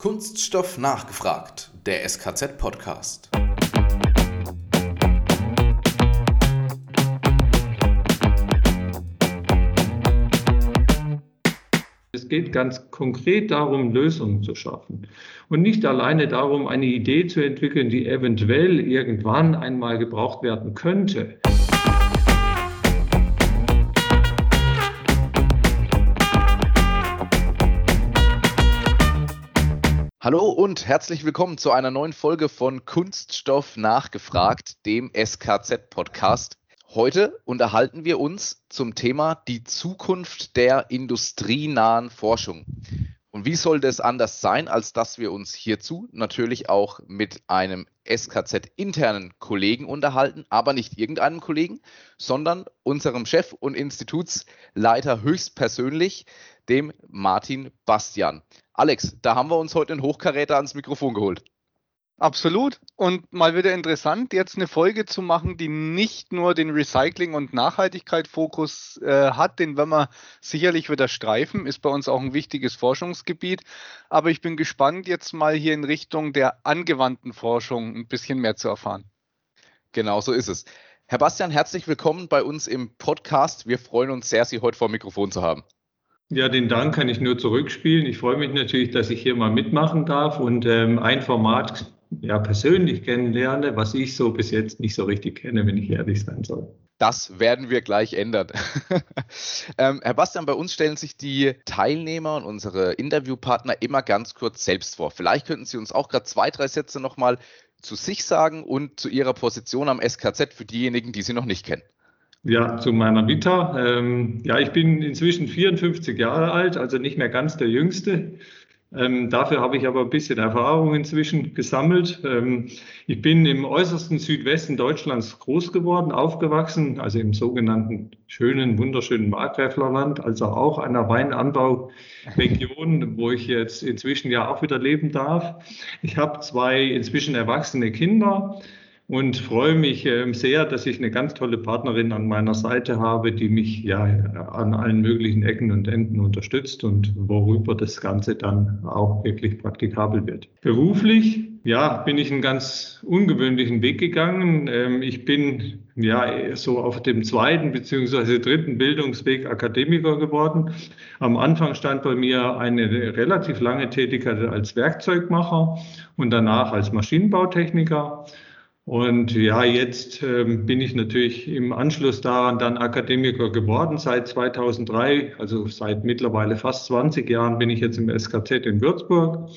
Kunststoff nachgefragt, der SKZ-Podcast. Es geht ganz konkret darum, Lösungen zu schaffen und nicht alleine darum, eine Idee zu entwickeln, die eventuell irgendwann einmal gebraucht werden könnte. Hallo und herzlich willkommen zu einer neuen Folge von Kunststoff nachgefragt, dem SKZ-Podcast. Heute unterhalten wir uns zum Thema die Zukunft der industrienahen Forschung. Und wie soll das anders sein, als dass wir uns hierzu natürlich auch mit einem SKZ-internen Kollegen unterhalten, aber nicht irgendeinem Kollegen, sondern unserem Chef und Institutsleiter höchstpersönlich, dem Martin Bastian. Alex, da haben wir uns heute einen Hochkaräter ans Mikrofon geholt. Absolut. Und mal wieder interessant, jetzt eine Folge zu machen, die nicht nur den Recycling- und Nachhaltigkeit-Fokus äh, hat, den werden wir sicherlich wieder streifen, ist bei uns auch ein wichtiges Forschungsgebiet. Aber ich bin gespannt, jetzt mal hier in Richtung der angewandten Forschung ein bisschen mehr zu erfahren. Genau so ist es. Herr Bastian, herzlich willkommen bei uns im Podcast. Wir freuen uns sehr, Sie heute vor dem Mikrofon zu haben. Ja, den Dank kann ich nur zurückspielen. Ich freue mich natürlich, dass ich hier mal mitmachen darf und ähm, ein Format ja, persönlich kennenlerne, was ich so bis jetzt nicht so richtig kenne, wenn ich ehrlich sein soll. Das werden wir gleich ändern. ähm, Herr Bastian, bei uns stellen sich die Teilnehmer und unsere Interviewpartner immer ganz kurz selbst vor. Vielleicht könnten Sie uns auch gerade zwei, drei Sätze nochmal zu sich sagen und zu Ihrer Position am SKZ für diejenigen, die Sie noch nicht kennen. Ja, zu meiner Vita. Ähm, ja, ich bin inzwischen 54 Jahre alt, also nicht mehr ganz der Jüngste. Ähm, dafür habe ich aber ein bisschen Erfahrung inzwischen gesammelt. Ähm, ich bin im äußersten Südwesten Deutschlands groß geworden, aufgewachsen, also im sogenannten schönen, wunderschönen Markgräflerland, also auch einer Weinanbauregion, wo ich jetzt inzwischen ja auch wieder leben darf. Ich habe zwei inzwischen erwachsene Kinder und freue mich ähm, sehr, dass ich eine ganz tolle Partnerin an meiner Seite habe, die mich ja an allen möglichen Ecken und Enden unterstützt und worüber das Ganze dann auch wirklich praktikabel wird. Beruflich, ja, bin ich einen ganz ungewöhnlichen Weg gegangen. Ähm, ich bin ja so auf dem zweiten beziehungsweise dritten Bildungsweg Akademiker geworden. Am Anfang stand bei mir eine relativ lange Tätigkeit als Werkzeugmacher und danach als Maschinenbautechniker. Und ja, jetzt ähm, bin ich natürlich im Anschluss daran dann Akademiker geworden seit 2003, also seit mittlerweile fast 20 Jahren bin ich jetzt im SKZ in Würzburg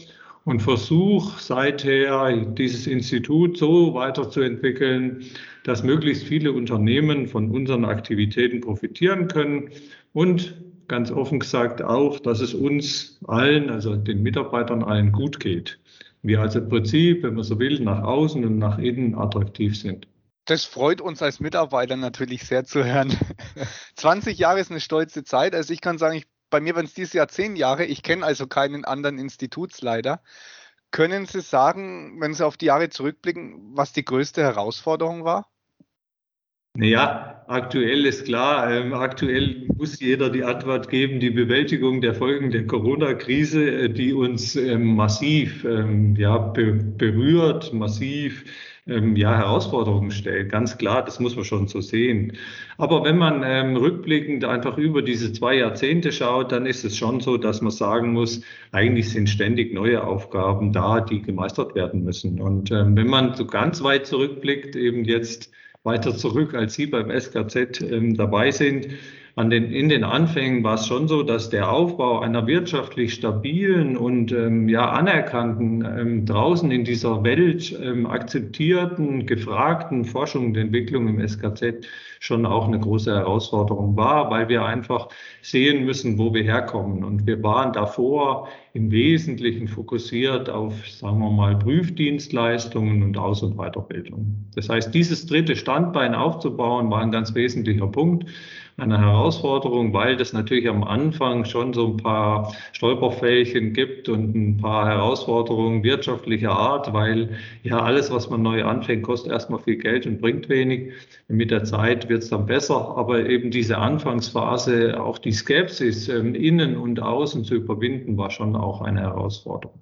und versuche seither dieses Institut so weiterzuentwickeln, dass möglichst viele Unternehmen von unseren Aktivitäten profitieren können und ganz offen gesagt auch, dass es uns allen, also den Mitarbeitern allen gut geht wir also im Prinzip, wenn man so will, nach außen und nach innen attraktiv sind. Das freut uns als Mitarbeiter natürlich sehr zu hören. 20 Jahre ist eine stolze Zeit. Also ich kann sagen, ich, bei mir waren es dieses Jahr 10 Jahre. Ich kenne also keinen anderen Institutsleiter. Können Sie sagen, wenn Sie auf die Jahre zurückblicken, was die größte Herausforderung war? Naja, aktuell ist klar, ähm, aktuell muss jeder die Antwort geben, die Bewältigung der Folgen der Corona-Krise, äh, die uns ähm, massiv ähm, ja, be berührt, massiv ähm, ja, Herausforderungen stellt. Ganz klar, das muss man schon so sehen. Aber wenn man ähm, rückblickend einfach über diese zwei Jahrzehnte schaut, dann ist es schon so, dass man sagen muss, eigentlich sind ständig neue Aufgaben da, die gemeistert werden müssen. Und ähm, wenn man so ganz weit zurückblickt, eben jetzt weiter zurück, als Sie beim SKZ ähm, dabei sind. An den, in den Anfängen war es schon so, dass der Aufbau einer wirtschaftlich stabilen und ähm, ja anerkannten, ähm, draußen in dieser Welt ähm, akzeptierten, gefragten Forschung und Entwicklung im SKZ schon auch eine große Herausforderung war, weil wir einfach sehen müssen, wo wir herkommen. Und wir waren davor im Wesentlichen fokussiert auf, sagen wir mal, Prüfdienstleistungen und Aus- und Weiterbildung. Das heißt, dieses dritte Standbein aufzubauen, war ein ganz wesentlicher Punkt eine Herausforderung, weil das natürlich am Anfang schon so ein paar Stolperfällchen gibt und ein paar Herausforderungen wirtschaftlicher Art, weil ja alles, was man neu anfängt, kostet erstmal viel Geld und bringt wenig. Mit der Zeit wird es dann besser, aber eben diese Anfangsphase, auch die Skepsis ähm, innen und außen zu überwinden, war schon auch eine Herausforderung.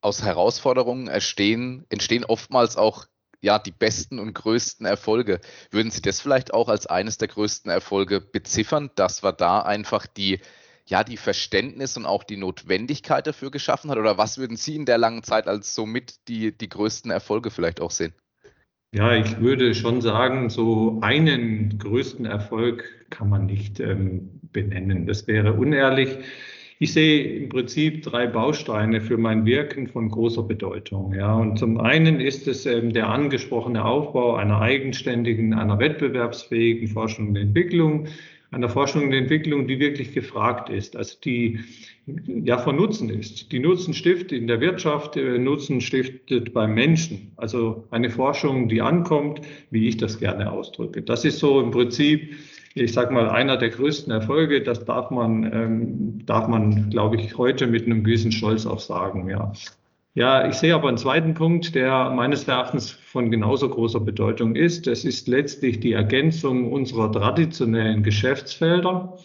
aus Herausforderungen entstehen, entstehen oftmals auch ja, die besten und größten Erfolge. Würden Sie das vielleicht auch als eines der größten Erfolge beziffern, dass wir da einfach die, ja, die Verständnis und auch die Notwendigkeit dafür geschaffen hat? Oder was würden Sie in der langen Zeit als somit die, die größten Erfolge vielleicht auch sehen? Ja, ich würde schon sagen, so einen größten Erfolg kann man nicht ähm, benennen. Das wäre unehrlich. Ich sehe im Prinzip drei Bausteine für mein Wirken von großer Bedeutung. Ja, und zum einen ist es ähm, der angesprochene Aufbau einer eigenständigen, einer wettbewerbsfähigen Forschung und Entwicklung, einer Forschung und Entwicklung, die wirklich gefragt ist, also die ja von Nutzen ist. Die Nutzen stiftet in der Wirtschaft, äh, Nutzen stiftet beim Menschen. Also eine Forschung, die ankommt, wie ich das gerne ausdrücke. Das ist so im Prinzip ich sage mal, einer der größten Erfolge, das darf man, ähm, darf man, glaube ich, heute mit einem gewissen Stolz auch sagen, ja. Ja, ich sehe aber einen zweiten Punkt, der meines Erachtens von genauso großer Bedeutung ist. Das ist letztlich die Ergänzung unserer traditionellen Geschäftsfelder,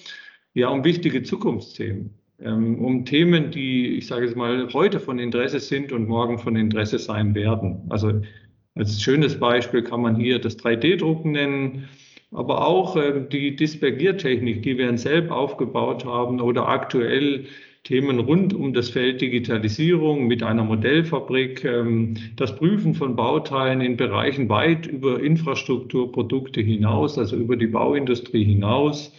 ja, um wichtige Zukunftsthemen, ähm, um Themen, die, ich sage es mal, heute von Interesse sind und morgen von Interesse sein werden. Also als schönes Beispiel kann man hier das 3D-Drucken nennen aber auch äh, die Dispergiertechnik, die wir in Selb aufgebaut haben oder aktuell Themen rund um das Feld Digitalisierung mit einer Modellfabrik, ähm, das Prüfen von Bauteilen in Bereichen weit über Infrastrukturprodukte hinaus, also über die Bauindustrie hinaus.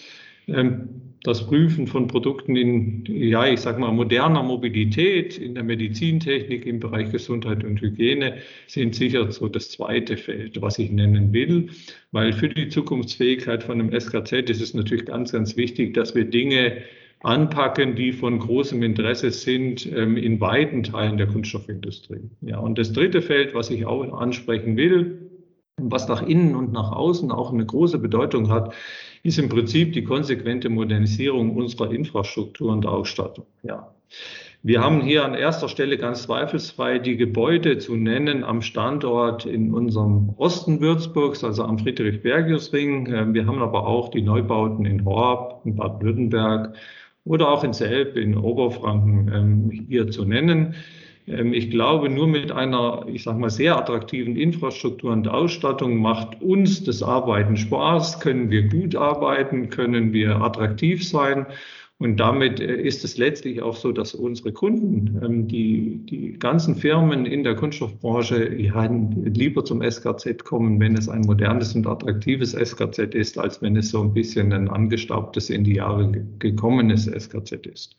Das Prüfen von Produkten in, ja, ich sage mal, moderner Mobilität, in der Medizintechnik, im Bereich Gesundheit und Hygiene sind sicher so das zweite Feld, was ich nennen will. Weil für die Zukunftsfähigkeit von einem SKZ ist es natürlich ganz, ganz wichtig, dass wir Dinge anpacken, die von großem Interesse sind ähm, in weiten Teilen der Kunststoffindustrie. Ja, und das dritte Feld, was ich auch ansprechen will, was nach innen und nach außen auch eine große Bedeutung hat, ist im Prinzip die konsequente Modernisierung unserer Infrastruktur und Ausstattung. Ja. Wir haben hier an erster Stelle ganz zweifelsfrei die Gebäude zu nennen am Standort in unserem Osten Würzburgs, also am Friedrich-Bergius-Ring. Ähm, wir haben aber auch die Neubauten in Horb, in Baden-Württemberg oder auch in Selb in Oberfranken ähm, hier zu nennen. Ähm, ich glaube, nur mit einer, ich sage mal, sehr attraktiven Infrastruktur und Ausstattung macht uns das Arbeiten Spaß, können wir gut arbeiten, können wir attraktiv sein. Und damit äh, ist es letztlich auch so, dass unsere Kunden, ähm, die, die ganzen Firmen in der Kunststoffbranche, ja, lieber zum SKZ kommen, wenn es ein modernes und attraktives SKZ ist, als wenn es so ein bisschen ein angestaubtes, in die Jahre gekommenes SKZ ist.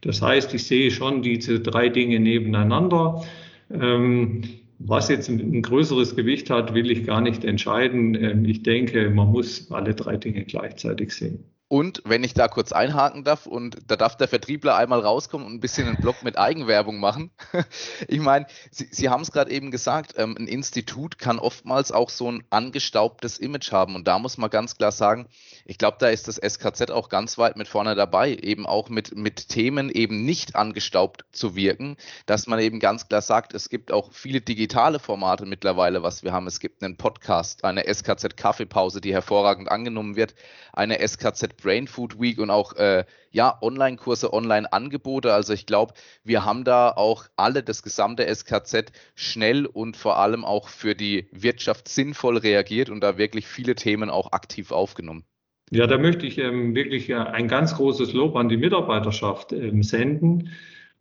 Das heißt, ich sehe schon diese drei Dinge nebeneinander. Ähm, was jetzt ein, größeres Gewicht hat, will ich gar nicht entscheiden. Ähm, ich denke, man muss alle drei Dinge gleichzeitig sehen. Und wenn ich da kurz einhaken darf, und da darf der Vertriebler einmal rauskommen und ein bisschen einen Blog mit Eigenwerbung machen. ich meine, Sie, Sie haben es gerade eben gesagt, ähm, ein Institut kann oftmals auch so ein angestaubtes Image haben. Und da muss man ganz klar sagen, ich glaube, da ist das SKZ auch ganz weit mit vorne dabei, eben auch mit, mit Themen eben nicht angestaubt zu wirken, dass man eben ganz klar sagt, es gibt auch viele digitale Formate mittlerweile, was wir haben. Es gibt einen Podcast, eine SKZ Kaffeepause, die hervorragend angenommen wird, eine SKZ Brain Food Week und auch äh, ja, Online-Kurse, Online-Angebote. Also ich glaube, wir haben da auch alle, das gesamte SKZ, schnell und vor allem auch für die Wirtschaft sinnvoll reagiert und da wirklich viele Themen auch aktiv aufgenommen. Ja, da möchte ich ähm, wirklich äh, ein ganz großes Lob an die Mitarbeiterschaft ähm, senden.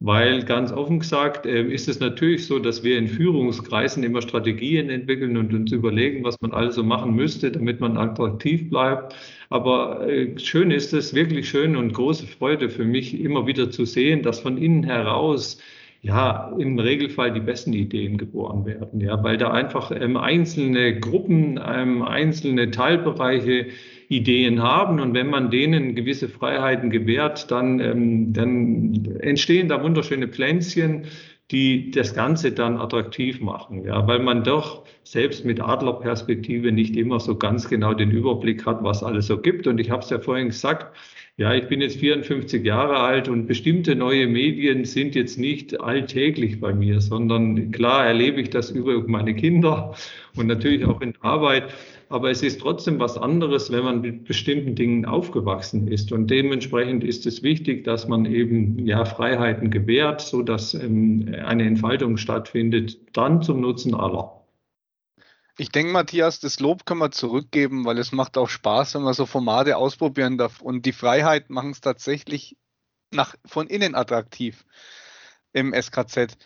Weil ganz offen gesagt äh, ist es natürlich so, dass wir in Führungskreisen immer Strategien entwickeln und uns überlegen, was man also machen müsste, damit man attraktiv bleibt. Aber äh, schön ist es, wirklich schön und große Freude für mich, immer wieder zu sehen, dass von innen heraus ja, im Regelfall die besten Ideen geboren werden, ja, weil da einfach ähm, einzelne Gruppen, ähm, einzelne Teilbereiche Ideen haben und wenn man denen gewisse Freiheiten gewährt, dann, ähm, dann entstehen da wunderschöne Pflänzchen, die das Ganze dann attraktiv machen, ja, weil man doch selbst mit Adlerperspektive nicht immer so ganz genau den Überblick hat, was alles so gibt. Und ich habe es ja vorhin gesagt, ja, ich bin jetzt 54 Jahre alt und bestimmte neue Medien sind jetzt nicht alltäglich bei mir, sondern klar erlebe ich das über meine Kinder und natürlich auch in Arbeit. Aber es ist trotzdem was anderes, wenn man mit bestimmten Dingen aufgewachsen ist. Und dementsprechend ist es wichtig, dass man eben ja Freiheiten gewährt, so dass ähm, eine Entfaltung stattfindet, dann zum Nutzen aller. Ich denke, Matthias, das Lob können wir zurückgeben, weil es macht auch Spaß, wenn man so Formate ausprobieren darf. Und die Freiheit machen es tatsächlich nach, von innen attraktiv im SKZ.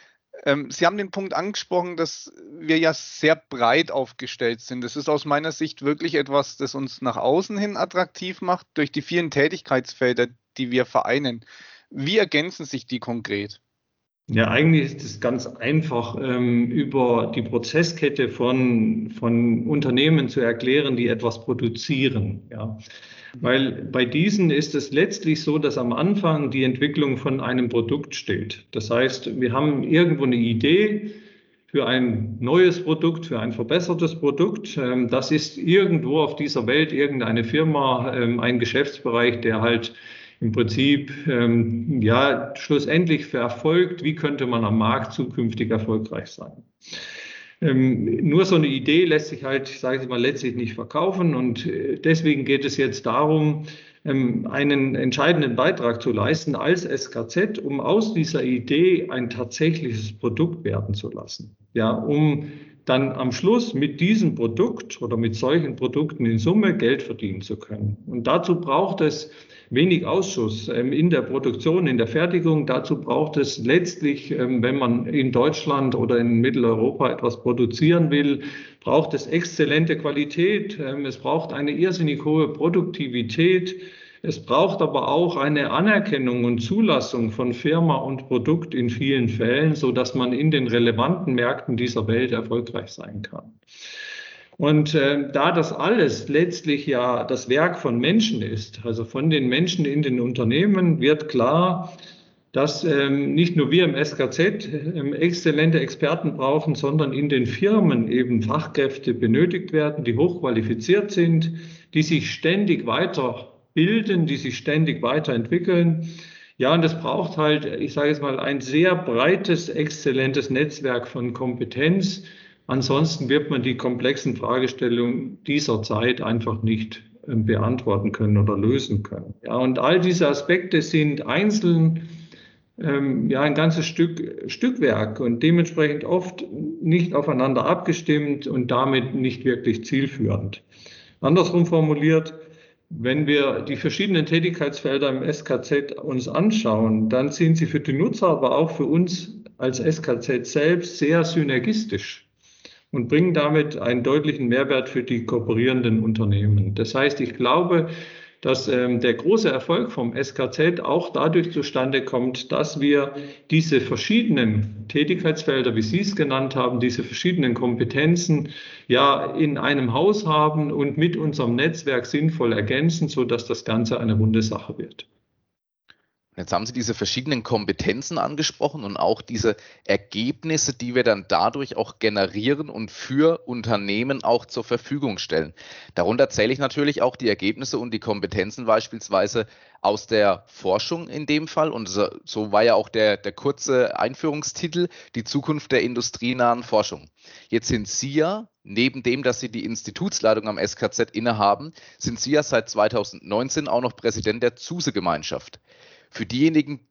Ähm, Sie haben den Punkt angesprochen, dass wir ja sehr breit aufgestellt sind. Das ist aus meiner Sicht wirklich etwas, das uns nach außen hin attraktiv macht, durch die vielen Tätigkeitsfelder, die wir vereinen. Wie ergänzen sich die konkret? Ja, eigentlich ist es ganz einfach, ähm, über die Prozesskette von, von Unternehmen zu erklären, die etwas produzieren. Ja. Weil bei diesen ist es letztlich so, dass am Anfang die Entwicklung von einem Produkt steht. Das heißt, wir haben irgendwo eine Idee für ein neues Produkt, für ein verbessertes Produkt. Ähm, das ist irgendwo auf dieser Welt irgendeine Firma, ähm, ein Geschäftsbereich, der halt im Prinzip ähm, ja schlussendlich verfolgt, wie könnte man am Markt zukünftig erfolgreich sein. Ähm, nur so eine Idee lässt sich halt, sage ich mal, letztlich nicht verkaufen und äh, deswegen geht es jetzt darum, ähm, einen entscheidenden Beitrag zu leisten als SKZ, um aus dieser Idee ein tatsächliches Produkt werden zu lassen. Ja, um dann am Schluss mit diesem Produkt oder mit solchen Produkten in Summe Geld verdienen zu können. Und dazu braucht es wenig Ausschuss ähm, in der Produktion, in der Fertigung. Dazu braucht es letztlich, ähm, wenn man in Deutschland oder in Mitteleuropa etwas produzieren will, braucht es exzellente Qualität. Ähm, es braucht eine irrsinnig hohe Produktivität. Es braucht aber auch eine Anerkennung und Zulassung von Firma und Produkt in vielen Fällen, so dass man in den relevanten Märkten dieser Welt erfolgreich sein kann. Und äh, da das alles letztlich ja das Werk von Menschen ist, also von den Menschen in den Unternehmen, wird klar, dass ähm, nicht nur wir im SKZ ähm, exzellente Experten brauchen, sondern in den Firmen eben Fachkräfte benötigt werden, die hochqualifiziert sind, die sich ständig weiterbilden, die sich ständig weiterentwickeln. Ja, und es braucht halt, ich sage es mal, ein sehr breites, exzellentes Netzwerk von Kompetenz, Ansonsten wird man die komplexen Fragestellungen dieser Zeit einfach nicht ähm, beantworten können oder lösen können. Ja, und all diese Aspekte sind einzeln ähm, ja ein ganzes Stück Stückwerk und dementsprechend oft nicht aufeinander abgestimmt und damit nicht wirklich zielführend. Andersrum formuliert, wenn wir die verschiedenen Tätigkeitsfelder im SKZ uns anschauen, dann sind sie für die Nutzer, aber auch für uns als SKZ selbst sehr synergistisch und bringen damit einen deutlichen Mehrwert für die kooperierenden Unternehmen. Das heißt, ich glaube, dass ähm, der große Erfolg vom SKZ auch dadurch zustande kommt, dass wir diese verschiedenen Tätigkeitsfelder, wie Sie es genannt haben, diese verschiedenen Kompetenzen ja in einem Haus haben und mit unserem Netzwerk sinnvoll ergänzen, so dass das Ganze eine runde Sache wird. Jetzt haben Sie diese verschiedenen Kompetenzen angesprochen und auch diese Ergebnisse, die wir dann dadurch auch generieren und für Unternehmen auch zur Verfügung stellen. Darunter zähle ich natürlich auch die Ergebnisse und die Kompetenzen beispielsweise aus der Forschung in dem Fall. Und so, war ja auch der, der kurze Einführungstitel, die Zukunft der industrienahen Forschung. Jetzt sind Sie ja neben dem, dass Sie die Institutsleitung am SKZ innehaben, sind Sie ja seit 2019 auch noch Präsident der ZUSE-Gemeinschaft. Für diejenigen,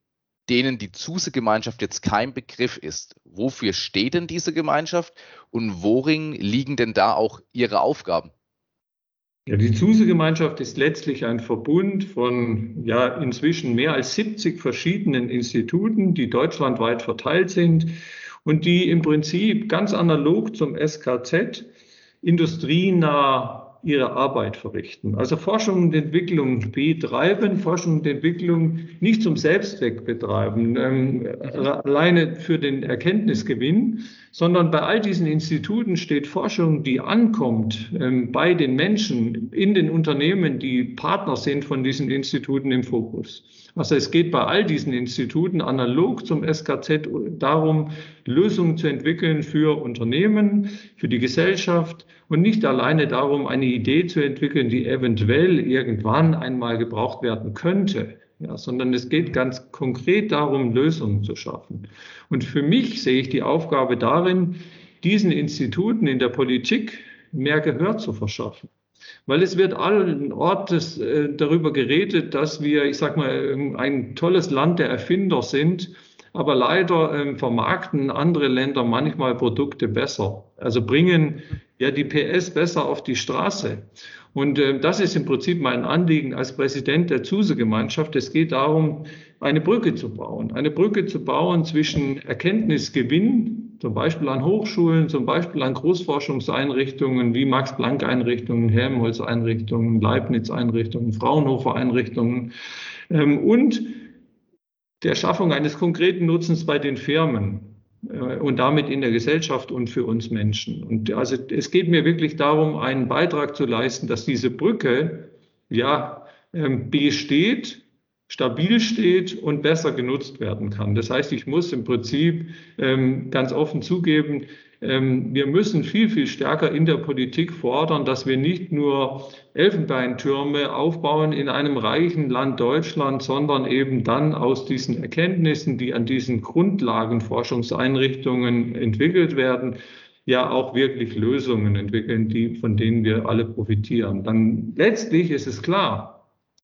denen die ZUSE-Gemeinschaft jetzt kein Begriff ist, wofür steht denn diese Gemeinschaft und worin liegen denn da auch ihre Aufgaben? Ja, die ZUSE-Gemeinschaft ist letztlich ein Verbund von ja, inzwischen mehr als 70 verschiedenen Instituten, die deutschlandweit verteilt sind und die im Prinzip ganz analog zum SKZ industrienah ihre Arbeit verrichten. Also Forschung und Entwicklung betreiben, Forschung und Entwicklung nicht zum Selbstzweck betreiben, ähm, alleine für den Erkenntnisgewinn, sondern bei all diesen Instituten steht Forschung, die ankommt ähm, bei den Menschen in den Unternehmen, die Partner sind von diesen Instituten im Fokus. Also es geht bei all diesen Instituten analog zum SKZ darum, Lösungen zu entwickeln für Unternehmen, für die Gesellschaft und nicht alleine darum, eine Idee zu entwickeln, die eventuell irgendwann einmal gebraucht werden könnte, ja, sondern es geht ganz konkret darum, Lösungen zu schaffen. Und für mich sehe ich die Aufgabe darin, diesen Instituten in der Politik mehr Gehör zu verschaffen. Weil es wird allen Ortes äh, darüber geredet, dass wir, ich sag mal, ein tolles Land der Erfinder sind. Aber leider ähm, vermarkten andere Länder manchmal Produkte besser. Also bringen ja die PS besser auf die Straße. Und äh, das ist im Prinzip mein Anliegen als Präsident der ZUSE-Gemeinschaft. Es geht darum, eine Brücke zu bauen. Eine Brücke zu bauen zwischen Erkenntnisgewinn zum Beispiel an Hochschulen, zum Beispiel an Großforschungseinrichtungen wie Max-Planck-Einrichtungen, Helmholtz-Einrichtungen, Leibniz-Einrichtungen, Fraunhofer-Einrichtungen ähm, und der Schaffung eines konkreten Nutzens bei den Firmen äh, und damit in der Gesellschaft und für uns Menschen. Und also es geht mir wirklich darum, einen Beitrag zu leisten, dass diese Brücke ja ähm, besteht stabil steht und besser genutzt werden kann. Das heißt, ich muss im Prinzip ähm, ganz offen zugeben, ähm, wir müssen viel, viel stärker in der Politik fordern, dass wir nicht nur Elfenbeintürme aufbauen in einem reichen Land Deutschland, sondern eben dann aus diesen Erkenntnissen, die an diesen Grundlagenforschungseinrichtungen entwickelt werden, ja auch wirklich Lösungen entwickeln, die, von denen wir alle profitieren. Dann letztlich ist es klar,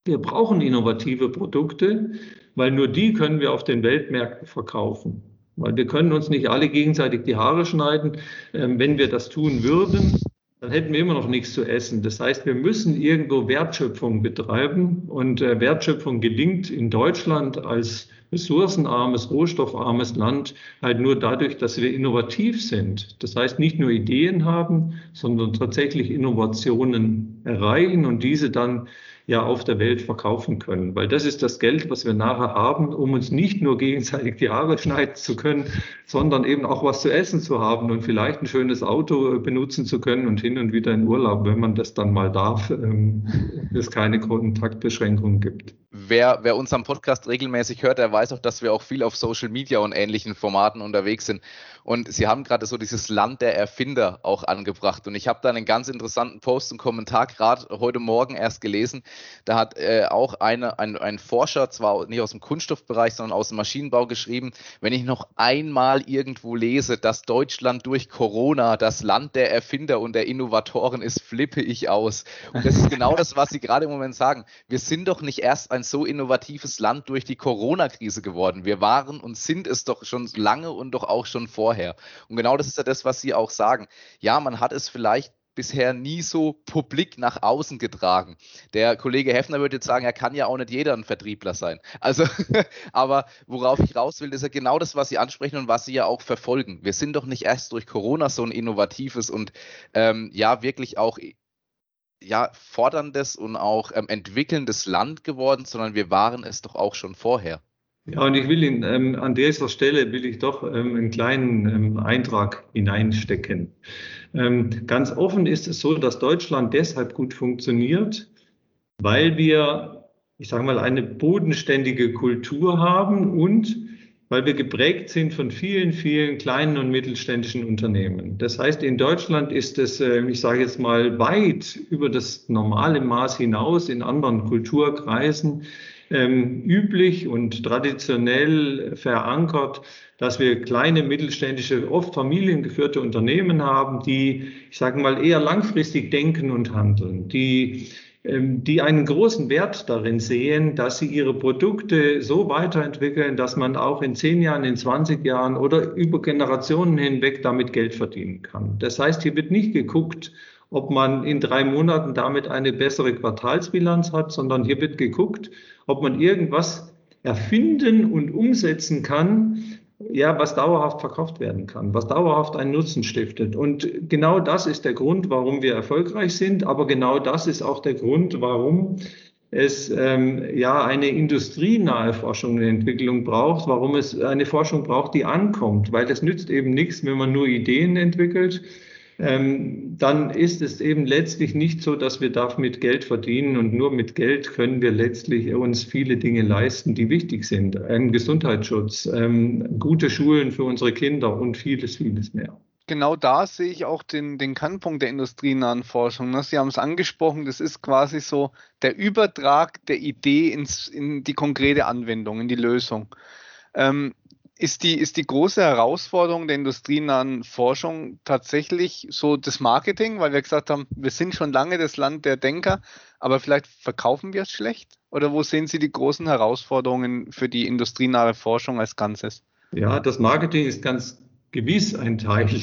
wir brauchen innovative Produkte, weil nur die können wir auf den Weltmärkten verkaufen. Weil wir können uns nicht alle gegenseitig die Haare schneiden. Ähm, wenn wir das tun würden, dann hätten wir immer noch nichts zu essen. Das heißt, wir müssen irgendwo Wertschöpfung betreiben. Und äh, Wertschöpfung gelingt in Deutschland als ressourcenarmes, rohstoffarmes Land halt nur dadurch, dass wir innovativ sind. Das heißt, nicht nur Ideen haben, sondern tatsächlich Innovationen erreichen und diese dann ja auf der Welt verkaufen können. Weil das ist das Geld, was wir nachher haben, um uns nicht nur gegenseitig die Haare schneiden zu können, sondern eben auch was zu essen zu haben und vielleicht ein schönes Auto benutzen zu können und hin und wieder in Urlaub, wenn man das dann mal darf, ähm, es keine Kontaktbeschränkungen gibt. Wer, wer unseren Podcast regelmäßig hört, der weiß auch, dass wir auch viel auf Social Media und ähnlichen Formaten unterwegs sind. Und Sie haben gerade so dieses Land der Erfinder auch angebracht. Und ich habe da einen ganz interessanten Post und Kommentar gerade heute Morgen erst gelesen. Da hat äh, auch eine, ein, ein Forscher, zwar nicht aus dem Kunststoffbereich, sondern aus dem Maschinenbau geschrieben, wenn ich noch einmal irgendwo lese, dass Deutschland durch Corona das Land der Erfinder und der Innovatoren ist, flippe ich aus. Und das ist genau das, was Sie gerade im Moment sagen. Wir sind doch nicht erst ein so innovatives Land durch die Corona-Krise geworden. Wir waren und sind es doch schon lange und doch auch schon vorher vorher. Und genau das ist ja das, was Sie auch sagen. Ja, man hat es vielleicht bisher nie so publik nach außen getragen. Der Kollege Heffner würde jetzt sagen, er kann ja auch nicht jeder ein Vertriebler sein. Also, aber worauf ich raus will, ist ja genau das, was Sie ansprechen und was Sie ja auch verfolgen. Wir sind doch nicht erst durch Corona so ein innovatives und ähm, ja wirklich auch ja forderndes und auch ähm, entwickelndes Land geworden, sondern wir waren es doch auch schon vorher. Ja, und ich will in, ähm, an dieser Stelle will ich doch ähm, einen kleinen ähm, Eintrag hineinstecken. Ähm, ganz offen ist es so, dass Deutschland deshalb gut funktioniert, weil wir, ich sage mal, eine bodenständige Kultur haben und weil wir geprägt sind von vielen, vielen kleinen und mittelständischen Unternehmen. Das heißt, in Deutschland ist es, ähm, ich sage jetzt mal, weit über das normale Maß hinaus in anderen Kulturkreisen ähm, üblich und traditionell verankert, dass wir kleine, mittelständische, oft familiengeführte Unternehmen haben, die, ich sage mal, eher langfristig denken und handeln, die ähm, die einen großen Wert darin sehen, dass sie ihre Produkte so weiterentwickeln, dass man auch in zehn Jahren, in 20 Jahren oder über Generationen hinweg damit Geld verdienen kann. Das heißt, hier wird nicht geguckt, ob man in drei Monaten damit eine bessere Quartalsbilanz hat, sondern hier wird geguckt, ob man irgendwas erfinden und umsetzen kann, ja, was dauerhaft verkauft werden kann, was dauerhaft einen Nutzen stiftet. Und genau das ist der Grund, warum wir erfolgreich sind, aber genau das ist auch der Grund, warum es ähm, ja eine industrienahe Forschung und Entwicklung braucht, warum es eine Forschung braucht, die ankommt, weil es nützt eben nichts, wenn man nur Ideen entwickelt, ähm, dann ist es eben letztlich nicht so, dass wir damit Geld verdienen und nur mit Geld können wir letztlich uns viele Dinge leisten, die wichtig sind. Ein Gesundheitsschutz, ähm, gute Schulen für unsere Kinder und vieles, vieles mehr. genau da sehe ich auch den, den Kernpunkt der industrienahen Forschung. Ne? Sie haben es angesprochen, das ist quasi so der Übertrag der Idee ins, in die konkrete Anwendung, in die Lösung. Ähm, ist die, ist die große Herausforderung der industrienahen Forschung tatsächlich so das Marketing, weil wir gesagt haben, wir sind schon lange das Land der Denker, aber vielleicht verkaufen wir es schlecht? Oder wo sehen Sie die großen Herausforderungen für die industrienahe Forschung als Ganzes? Ja, das Marketing ist ganz gewiss ein Teil.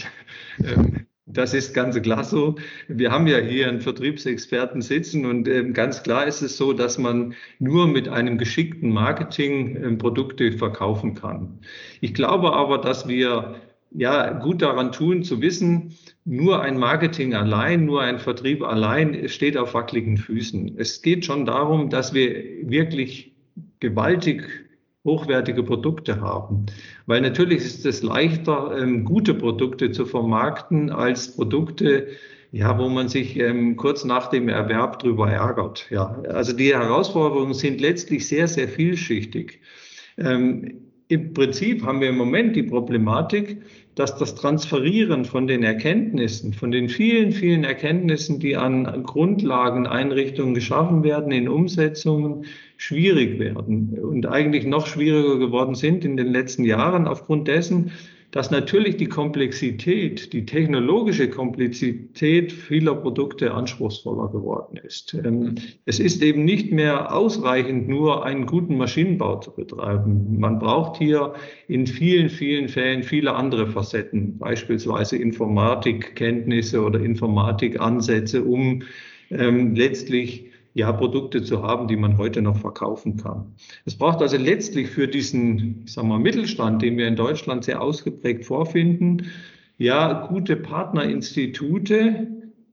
Ähm, das ist ganz klar so. Wir haben ja hier einen Vertriebsexperten sitzen und ähm, ganz klar ist es so, dass man nur mit einem geschickten Marketing ähm, Produkte verkaufen kann. Ich glaube aber, dass wir ja gut daran tun zu wissen, nur ein Marketing allein, nur ein Vertrieb allein steht auf wackeligen Füßen. Es geht schon darum, dass wir wirklich gewaltig hochwertige Produkte haben. Weil natürlich ist es leichter, ähm, gute Produkte zu vermarkten als Produkte, ja, wo man sich ähm, kurz nach dem Erwerb drüber ärgert. Ja, also die Herausforderungen sind letztlich sehr, sehr vielschichtig. Ähm, Im Prinzip haben wir im Moment die Problematik, dass das Transferieren von den Erkenntnissen, von den vielen, vielen Erkenntnissen, die an Grundlageneinrichtungen geschaffen werden, in Umsetzungen schwierig werden und eigentlich noch schwieriger geworden sind in den letzten Jahren aufgrund dessen, dass natürlich die Komplexität, die technologische Komplexität vieler Produkte anspruchsvoller geworden ist. Ähm, es ist eben nicht mehr ausreichend, nur einen guten Maschinenbau zu betreiben. Man braucht hier in vielen, vielen Fällen viele andere Facetten, beispielsweise Informatikkenntnisse oder Informatikansätze, um ähm, letztlich ja, Produkte zu haben, die man heute noch verkaufen kann. Es braucht also letztlich für diesen, ich sag mal, Mittelstand, den wir in Deutschland sehr ausgeprägt vorfinden, ja, gute Partnerinstitute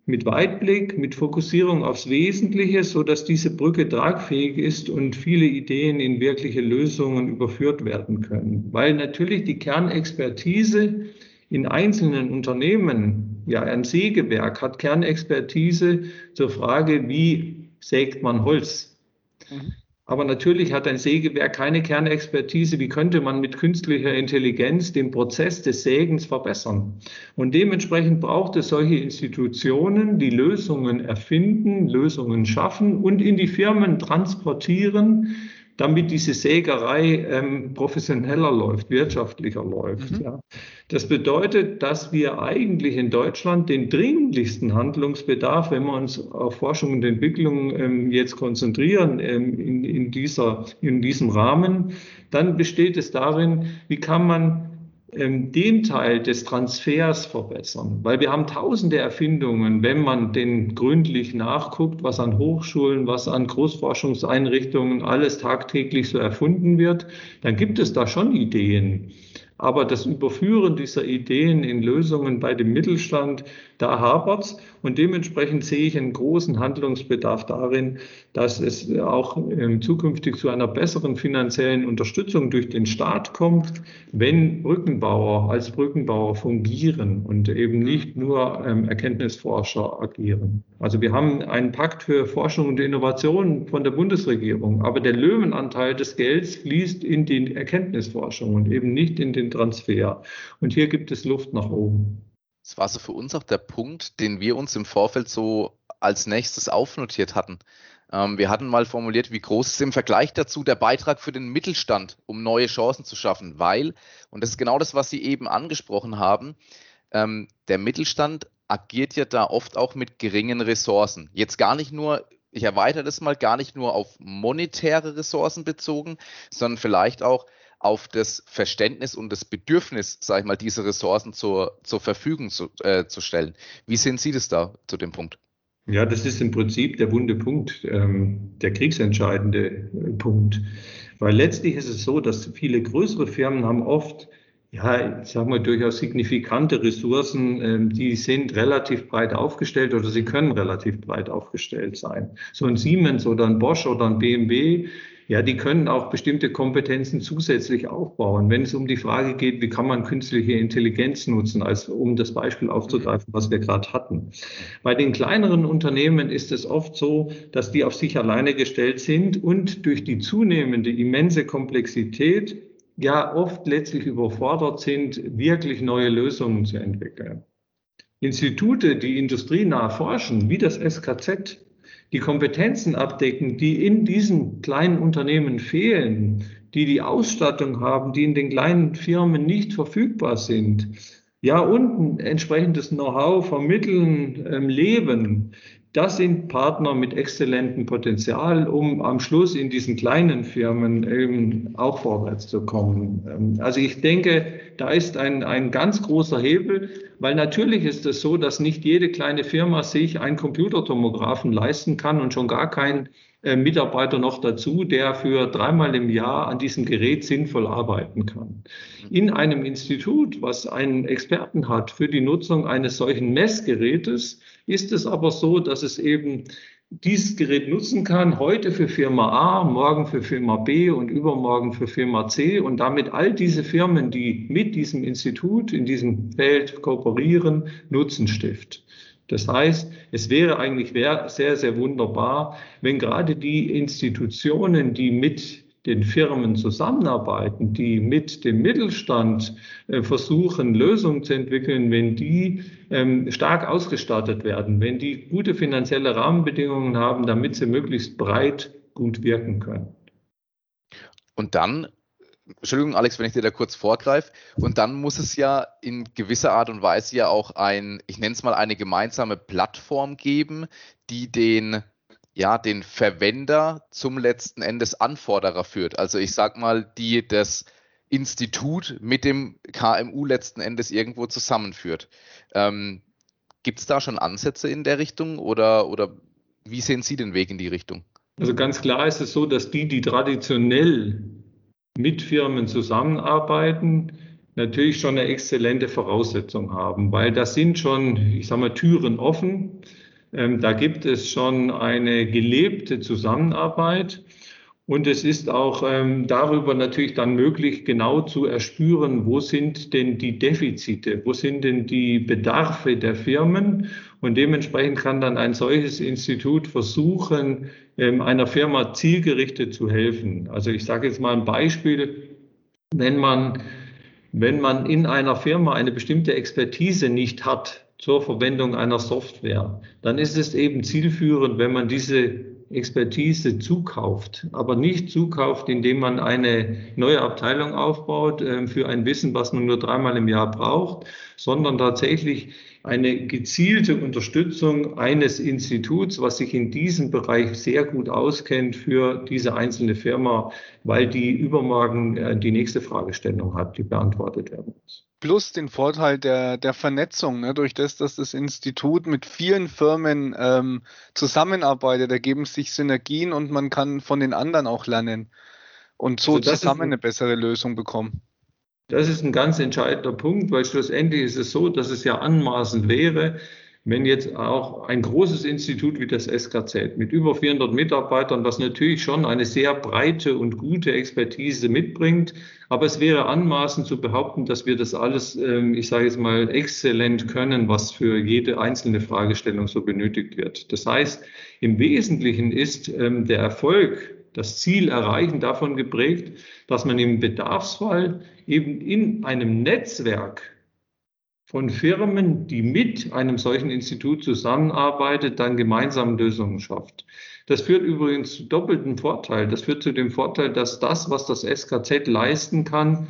mit Weitblick, mit Fokussierung aufs Wesentliche, so dass diese Brücke tragfähig ist und viele Ideen in wirkliche Lösungen überführt werden können. Weil natürlich die Kernexpertise in einzelnen Unternehmen, ja, ein Sägewerk hat Kernexpertise zur Frage, wie sägt man Holz. Mhm. Aber natürlich hat ein Sägewerk keine Kernexpertise. Wie könnte man mit künstlicher Intelligenz den Prozess des Sägens verbessern? Und dementsprechend braucht es solche Institutionen, die Lösungen erfinden, Lösungen schaffen und in die Firmen transportieren, damit diese Sägerei ähm, professioneller läuft, wirtschaftlicher läuft. Mhm. Ja. Das bedeutet, dass wir eigentlich in Deutschland den dringlichsten Handlungsbedarf, wenn wir uns auf Forschung und Entwicklung ähm, jetzt konzentrieren ähm, in, in, dieser, in diesem Rahmen, dann besteht es darin, wie kann man ähm, den Teil des Transfers verbessern. Weil wir haben tausende Erfindungen, wenn man den gründlich nachguckt, was an Hochschulen, was an Großforschungseinrichtungen alles tagtäglich so erfunden wird, dann gibt es da schon Ideen. Aber das Überführen dieser Ideen in Lösungen bei dem Mittelstand, da hapert's. Und dementsprechend sehe ich einen großen Handlungsbedarf darin, dass es auch zukünftig zu einer besseren finanziellen Unterstützung durch den Staat kommt, wenn Brückenbauer als Brückenbauer fungieren und eben nicht nur ähm, Erkenntnisforscher agieren. Also wir haben einen Pakt für Forschung und Innovation von der Bundesregierung, aber der Löwenanteil des Gelds fließt in die Erkenntnisforschung und eben nicht in den Transfer. Und hier gibt es Luft nach oben. Das war so für uns auch der Punkt, den wir uns im Vorfeld so als nächstes aufnotiert hatten. Ähm, wir hatten mal formuliert, wie groß ist im Vergleich dazu der Beitrag für den Mittelstand, um neue Chancen zu schaffen, weil, und das ist genau das, was Sie eben angesprochen haben, ähm, der Mittelstand agiert ja da oft auch mit geringen Ressourcen. Jetzt gar nicht nur, ich erweitere das mal, gar nicht nur auf monetäre Ressourcen bezogen, sondern vielleicht auch auf das Verständnis und das Bedürfnis, sage ich mal, diese Ressourcen zur, zur Verfügung zu, äh, zu stellen. Wie sehen Sie das da zu dem Punkt? Ja, das ist im Prinzip der wunde Punkt, ähm, der kriegsentscheidende äh, Punkt. Weil letztlich ist es so, dass viele größere Firmen haben oft ja, ich sage mal, durchaus signifikante Ressourcen, ähm, die sind relativ breit aufgestellt oder sie können relativ breit aufgestellt sein. So ein Siemens oder ein Bosch oder ein BMW, ja, die können auch bestimmte Kompetenzen zusätzlich aufbauen. Wenn es um die Frage geht, wie kann man künstliche Intelligenz nutzen, als um das Beispiel aufzugreifen, was wir gerade hatten. Bei den kleineren Unternehmen ist es oft so, dass die auf sich alleine gestellt sind und durch die zunehmende immense Komplexität ja oft letztlich überfordert sind, wirklich neue Lösungen zu entwickeln. Institute, die industrienah forschen, wie das SKZ, die Kompetenzen abdecken, die in diesen kleinen Unternehmen fehlen, die die Ausstattung haben, die in den kleinen Firmen nicht verfügbar sind, ja, und ein entsprechendes Know-how vermitteln, ähm, leben, das sind Partner mit exzellentem Potenzial, um am Schluss in diesen kleinen Firmen eben auch vorwärts zu kommen. Ähm, also ich denke, da ist ein, ein ganz großer Hebel, weil natürlich ist es so, dass nicht jede kleine Firma sich einen Computertomographen leisten kann und schon gar kein äh, Mitarbeiter noch dazu, der für dreimal im Jahr an diesem Gerät sinnvoll arbeiten kann. In einem Institut, was einen Experten hat für die Nutzung eines solchen Messgerätes, ist es aber so, dass es eben dieses Gerät nutzen kann, heute für Firma A, morgen für Firma B und übermorgen für Firma C und damit all diese Firmen, die mit diesem Institut in diesem Feld kooperieren, Nutzen stiftet. Das heißt, es wäre eigentlich sehr, sehr wunderbar, wenn gerade die Institutionen, die mit den Firmen zusammenarbeiten, die mit dem Mittelstand äh, versuchen, Lösungen zu entwickeln, wenn die ähm, stark ausgestattet werden, wenn die gute finanzielle Rahmenbedingungen haben, damit sie möglichst breit gut wirken können. Und dann Entschuldigung, Alex, wenn ich dir da kurz vorgreife. Und dann muss es ja in gewisser Art und Weise ja auch ein, ich nenne es mal eine gemeinsame Plattform geben, die den ja, den Verwender zum letzten Endes Anforderer führt. Also ich sag mal, die das Institut mit dem KMU letzten Endes irgendwo zusammenführt. Ähm, Gibt es da schon Ansätze in der Richtung oder, oder wie sehen Sie den Weg in die Richtung? Also ganz klar ist es so, dass die, die traditionell mit Firmen zusammenarbeiten, natürlich schon eine exzellente Voraussetzung haben, weil das sind schon, ich sage mal, Türen offen. Ähm, da gibt es schon eine gelebte Zusammenarbeit. Und es ist auch ähm, darüber natürlich dann möglich, genau zu erspüren, wo sind denn die Defizite, wo sind denn die Bedarfe der Firmen. Und dementsprechend kann dann ein solches Institut versuchen, ähm, einer Firma zielgerichtet zu helfen. Also ich sage jetzt mal ein Beispiel, wenn man, wenn man in einer Firma eine bestimmte Expertise nicht hat, zur Verwendung einer Software, dann ist es eben zielführend, wenn man diese Expertise zukauft, aber nicht zukauft, indem man eine neue Abteilung aufbaut äh, für ein Wissen, was man nur dreimal im Jahr braucht, sondern tatsächlich eine gezielte Unterstützung eines Instituts, was sich in diesem Bereich sehr gut auskennt für diese einzelne Firma, weil die übermorgen äh, die nächste Fragestellung hat, die beantwortet werden muss plus den Vorteil der, der Vernetzung, ne? durch das, dass das Institut mit vielen Firmen ähm, zusammenarbeitet, ergeben sich Synergien und man kann von den anderen auch lernen und so also zusammen eine bessere Lösung bekommen. Das ist ein ganz entscheidender Punkt, weil schlussendlich ist es so, dass es ja anmaßend wäre, wenn jetzt auch ein großes Institut wie das SKZ mit über 400 Mitarbeitern, was natürlich schon eine sehr breite und gute Expertise mitbringt, aber es wäre anmaßend zu behaupten, dass wir das alles, ähm, ich sage jetzt mal, exzellent können, was für jede einzelne Fragestellung so benötigt wird. Das heißt, im Wesentlichen ist ähm, der Erfolg, das Ziel erreichen davon geprägt, dass man im Bedarfsfall eben in einem Netzwerk von Firmen, die mit einem solchen Institut zusammenarbeitet, dann gemeinsam Lösungen schafft. Das führt übrigens zu doppelten Vorteil. Das führt zu dem Vorteil, dass das, was das SKZ leisten kann,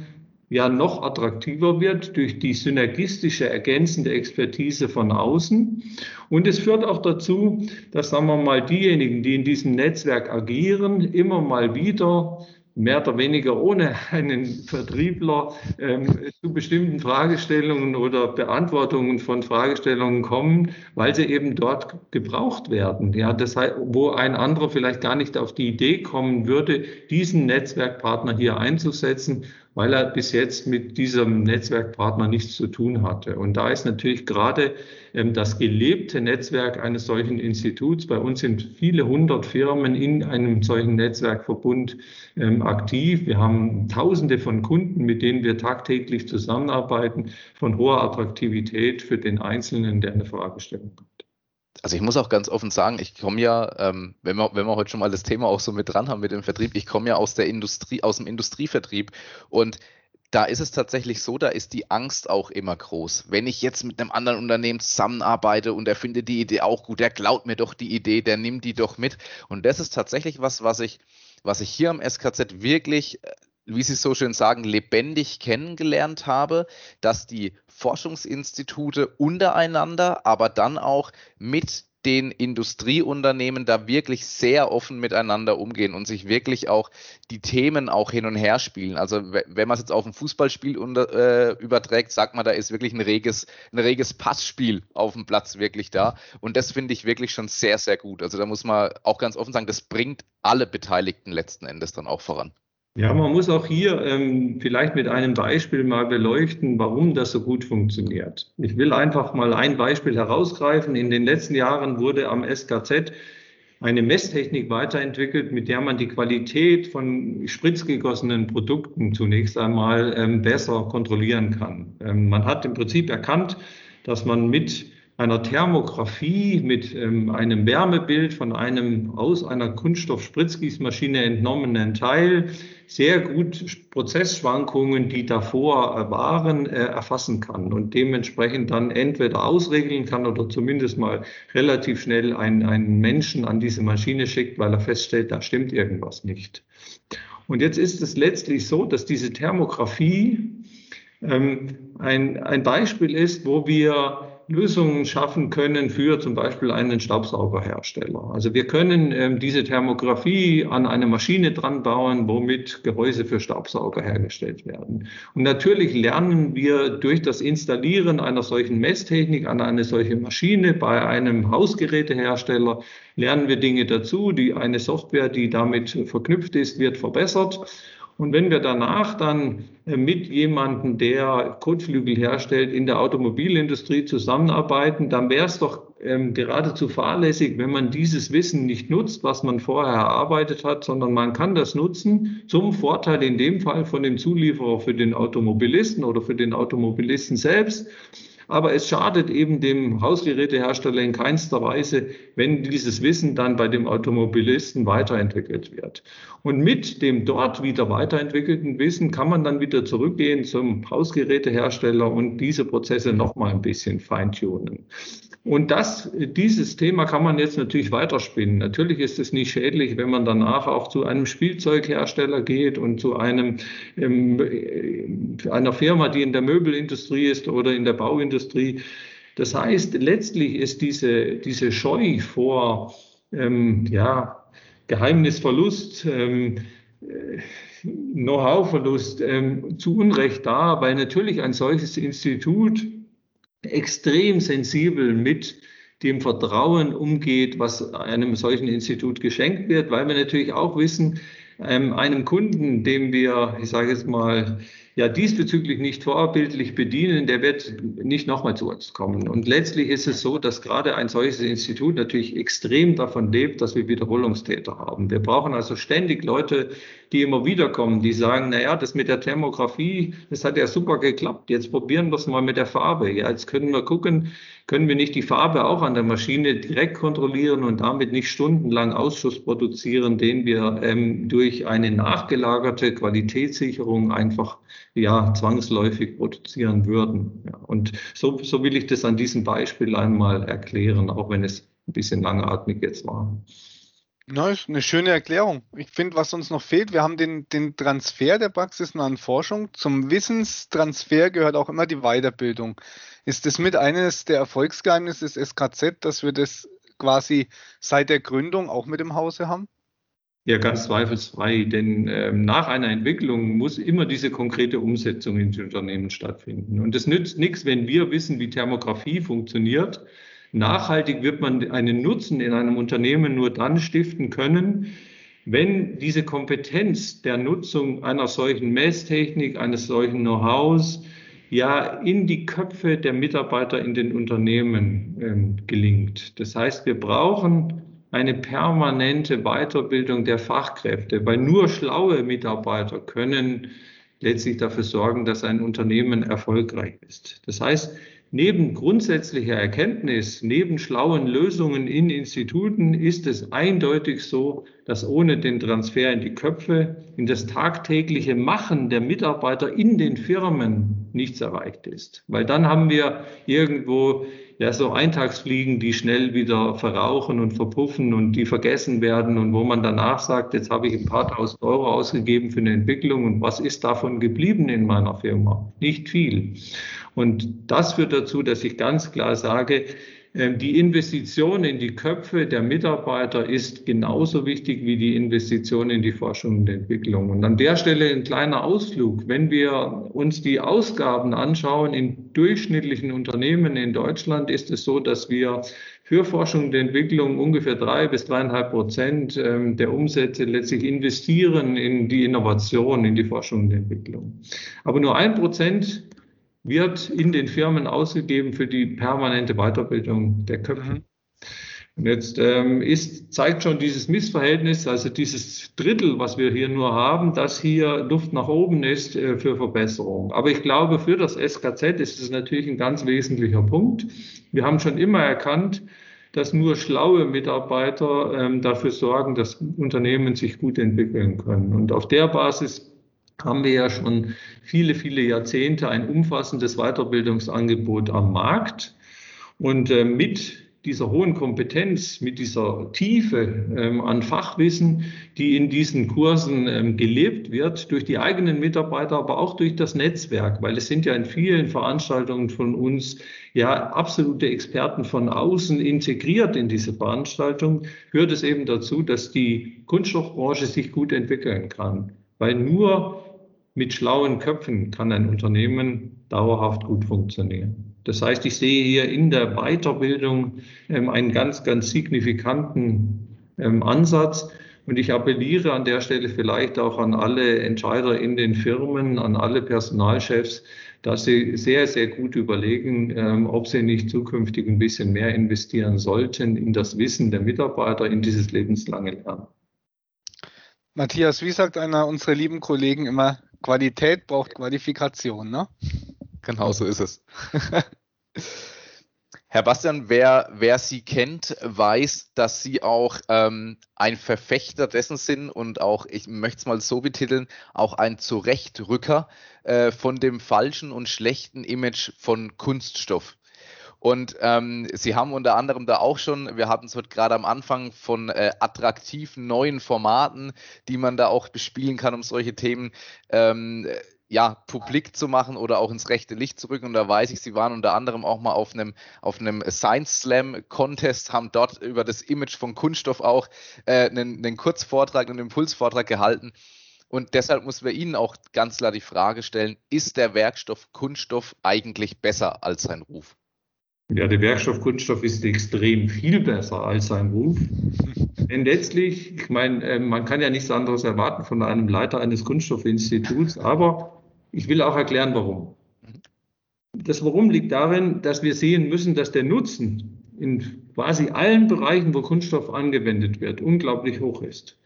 ja noch attraktiver wird durch die synergistische ergänzende Expertise von außen. Und es führt auch dazu, dass, sagen wir mal, diejenigen, die in diesem Netzwerk agieren, immer mal wieder mehr oder weniger ohne einen Vertriebler ähm, zu bestimmten Fragestellungen oder Beantwortungen von Fragestellungen kommen, weil sie eben dort gebraucht werden. Ja, das heißt, wo ein anderer vielleicht gar nicht auf die Idee kommen würde, diesen Netzwerkpartner hier einzusetzen weil er bis jetzt mit diesem Netzwerkpartner nichts zu tun hatte. Und da ist natürlich gerade ähm, das gelebte Netzwerk eines solchen Instituts, bei uns sind viele hundert Firmen in einem solchen Netzwerkverbund ähm, aktiv. Wir haben Tausende von Kunden, mit denen wir tagtäglich zusammenarbeiten, von hoher Attraktivität für den Einzelnen, der eine Fragestellung hat. Also ich muss auch ganz offen sagen, ich komme ja, ähm, wenn, wir, wenn wir heute schon mal das Thema auch so mit dran haben mit dem Vertrieb, ich komme ja aus der Industrie, aus dem Industrievertrieb und da ist es tatsächlich so, da ist die Angst auch immer groß. Wenn ich jetzt mit einem anderen Unternehmen zusammenarbeite und er findet die Idee auch gut, der klaut mir doch die Idee, der nimmt die doch mit. Und das ist tatsächlich was, was ich, was ich hier am SKZ wirklich äh, wie Sie so schön sagen, lebendig kennengelernt habe, dass die Forschungsinstitute untereinander, aber dann auch mit den Industrieunternehmen da wirklich sehr offen miteinander umgehen und sich wirklich auch die Themen auch hin und her spielen. Also wenn man es jetzt auf ein Fußballspiel unter, äh, überträgt, sagt man, da ist wirklich ein reges, ein reges Passspiel auf dem Platz wirklich da. Und das finde ich wirklich schon sehr, sehr gut. Also da muss man auch ganz offen sagen, das bringt alle Beteiligten letzten Endes dann auch voran. Ja, man muss auch hier ähm, vielleicht mit einem Beispiel mal beleuchten, warum das so gut funktioniert. Ich will einfach mal ein Beispiel herausgreifen. In den letzten Jahren wurde am SKZ eine Messtechnik weiterentwickelt, mit der man die Qualität von spritzgegossenen Produkten zunächst einmal ähm, besser kontrollieren kann. Ähm, man hat im Prinzip erkannt, dass man mit einer Thermografie mit ähm, einem Wärmebild von einem aus einer Kunststoff-Spritzgießmaschine entnommenen Teil sehr gut Prozessschwankungen, die davor waren, äh, erfassen kann und dementsprechend dann entweder ausregeln kann oder zumindest mal relativ schnell einen, einen Menschen an diese Maschine schickt, weil er feststellt, da stimmt irgendwas nicht. Und jetzt ist es letztlich so, dass diese Thermografie ähm, ein, ein Beispiel ist, wo wir Lösungen schaffen können für zum Beispiel einen Staubsaugerhersteller. Also wir können ähm, diese Thermografie an eine Maschine dran bauen, womit Gehäuse für Staubsauger hergestellt werden. Und natürlich lernen wir durch das Installieren einer solchen Messtechnik an eine solche Maschine bei einem Hausgerätehersteller, lernen wir Dinge dazu, die eine Software, die damit verknüpft ist, wird verbessert. Und wenn wir danach dann äh, mit jemandem, der Kotflügel herstellt, in der Automobilindustrie zusammenarbeiten, dann wäre es doch ähm, geradezu fahrlässig, wenn man dieses Wissen nicht nutzt, was man vorher erarbeitet hat, sondern man kann das nutzen zum Vorteil in dem Fall von dem Zulieferer für den Automobilisten oder für den Automobilisten selbst aber es schadet eben dem Hausgerätehersteller in keinster Weise, wenn dieses Wissen dann bei dem Automobilisten weiterentwickelt wird. Und mit dem dort wieder weiterentwickelten Wissen kann man dann wieder zurückgehen zum Hausgerätehersteller und diese Prozesse noch mal ein bisschen feintunen. Und das, dieses Thema kann man jetzt natürlich weiterspinnen. Natürlich ist es nicht schädlich, wenn man danach auch zu einem Spielzeughersteller geht und zu einem, ähm, äh, einer Firma, die in der Möbelindustrie ist oder in der Bauindustrie. Das heißt, letztlich ist diese, diese Scheu vor, ähm, ja, Geheimnisverlust, ähm, äh, Know-how-Verlust ähm, zu Unrecht da, weil natürlich ein solches Institut extrem sensibel mit dem Vertrauen umgeht, was einem solchen Institut geschenkt wird, weil wir natürlich auch wissen, ähm, einem Kunden, dem wir, ich sage jetzt mal, ja diesbezüglich nicht vorbildlich bedienen, der wird nicht nochmal zu uns kommen. Und letztlich ist es so, dass gerade ein solches Institut natürlich extrem davon lebt, dass wir Wiederholungstäter haben. Wir brauchen also ständig Leute, die immer wieder kommen, die sagen, na ja, das mit der Thermografie, das hat ja super geklappt. Jetzt probieren wir es mal mit der Farbe. Ja, jetzt können wir gucken, können wir nicht die Farbe auch an der Maschine direkt kontrollieren und damit nicht stundenlang Ausschuss produzieren, den wir ähm, durch eine nachgelagerte Qualitätssicherung einfach ja zwangsläufig produzieren würden. Ja, und so, so will ich das an diesem Beispiel einmal erklären, auch wenn es ein bisschen langatmig jetzt war. Na, ist eine schöne Erklärung. Ich finde, was uns noch fehlt, wir haben den, den Transfer der praxisnahen Forschung. Zum Wissenstransfer gehört auch immer die Weiterbildung. Ist das mit eines der Erfolgsgeheimnisse des SKZ, dass wir das quasi seit der Gründung auch mit im Hause haben? Ja, ganz zweifelsfrei, denn äh, nach einer Entwicklung muss immer diese konkrete Umsetzung in den Unternehmen stattfinden. Und es nützt nichts, wenn wir wissen, wie Thermografie funktioniert. Nachhaltig wird man einen Nutzen in einem Unternehmen nur dann stiften können, wenn diese Kompetenz der Nutzung einer solchen Messtechnik, eines solchen Know-hows ja in die Köpfe der Mitarbeiter in den Unternehmen äh, gelingt. Das heißt, wir brauchen eine permanente Weiterbildung der Fachkräfte, weil nur schlaue Mitarbeiter können letztlich dafür sorgen, dass ein Unternehmen erfolgreich ist. Das heißt, neben grundsätzlicher Erkenntnis, neben schlauen Lösungen in Instituten ist es eindeutig so, dass ohne den Transfer in die Köpfe, in das tagtägliche Machen der Mitarbeiter in den Firmen nichts erreicht ist. Weil dann haben wir irgendwo ja so Eintagsfliegen, die schnell wieder verrauchen und verpuffen und die vergessen werden und wo man danach sagt, jetzt habe ich ein paar tausend Euro ausgegeben für eine Entwicklung und was ist davon geblieben in meiner Firma? Nicht viel. Und das führt dazu, dass ich ganz klar sage, ähm, die Investition in die Köpfe der Mitarbeiter ist genauso wichtig wie die Investition in die Forschung und Entwicklung. Und an der Stelle ein kleiner Ausflug. Wenn wir uns die Ausgaben anschauen in durchschnittlichen Unternehmen in Deutschland, ist es so, dass wir für Forschung und Entwicklung ungefähr drei bis dreieinhalb Prozent ähm, der Umsätze letztlich investieren in die Innovation, in die Forschung und Entwicklung. Aber nur ein Prozent wird in den Firmen ausgegeben für die permanente Weiterbildung der Köpfe. Mhm. Und jetzt ähm, ist, zeigt schon dieses Missverhältnis, also dieses Drittel, was wir hier nur haben, dass hier Luft nach oben ist äh, für Verbesserung. Aber ich glaube, für das SKZ ist es natürlich ein ganz wesentlicher Punkt. Wir haben schon immer erkannt, dass nur schlaue Mitarbeiter ähm, dafür sorgen, dass Unternehmen sich gut entwickeln können. Und auf der Basis haben wir ja schon viele, viele Jahrzehnte ein umfassendes Weiterbildungsangebot am Markt. Und äh, mit dieser hohen Kompetenz, mit dieser Tiefe ähm, an Fachwissen, die in diesen Kursen ähm, gelebt wird, durch die eigenen Mitarbeiter, aber auch durch das Netzwerk, weil es sind ja in vielen Veranstaltungen von uns ja absolute Experten von außen integriert in diese Veranstaltung, führt es eben dazu, dass die Kunststoffbranche sich gut entwickeln kann. Weil nur mit schlauen Köpfen kann ein Unternehmen dauerhaft gut funktionieren. Das heißt, ich sehe hier in der Weiterbildung ähm, einen ganz, ganz signifikanten ähm, Ansatz. Und ich appelliere an der Stelle vielleicht auch an alle Entscheider in den Firmen, an alle Personalchefs, dass sie sehr, sehr gut überlegen, ähm, ob sie nicht zukünftig ein bisschen mehr investieren sollten in das Wissen der Mitarbeiter, in dieses lebenslange Lernen. Matthias, wie sagt einer unserer lieben Kollegen immer, Qualität braucht Qualifikation, ne? Genau so ist es. Herr Bastian, wer, wer Sie kennt, weiß, dass Sie auch ähm, ein Verfechter dessen sind und auch, ich möchte es mal so betiteln, auch ein Zurechtrücker äh, von dem falschen und schlechten Image von Kunststoff. Und ähm, sie haben unter anderem da auch schon, wir hatten es heute gerade am Anfang von äh, attraktiven neuen Formaten, die man da auch bespielen kann, um solche Themen ähm, ja, publik zu machen oder auch ins rechte Licht zu rücken. Und da weiß ich, sie waren unter anderem auch mal auf einem, auf einem Science Slam Contest, haben dort über das Image von Kunststoff auch äh, einen, einen Kurzvortrag, einen Impulsvortrag gehalten. Und deshalb müssen wir Ihnen auch ganz klar die Frage stellen, ist der Werkstoff Kunststoff eigentlich besser als sein Ruf? Ja, der Werkstoff Kunststoff ist extrem viel besser als sein Ruf. Denn letztlich, ich meine, äh, man kann ja nichts anderes erwarten von einem Leiter eines Kunststoffinstituts, aber ich will auch erklären, warum. Das Warum liegt darin, dass wir sehen müssen, dass der Nutzen in quasi allen Bereichen, wo Kunststoff angewendet wird, unglaublich hoch ist.